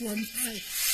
酸菜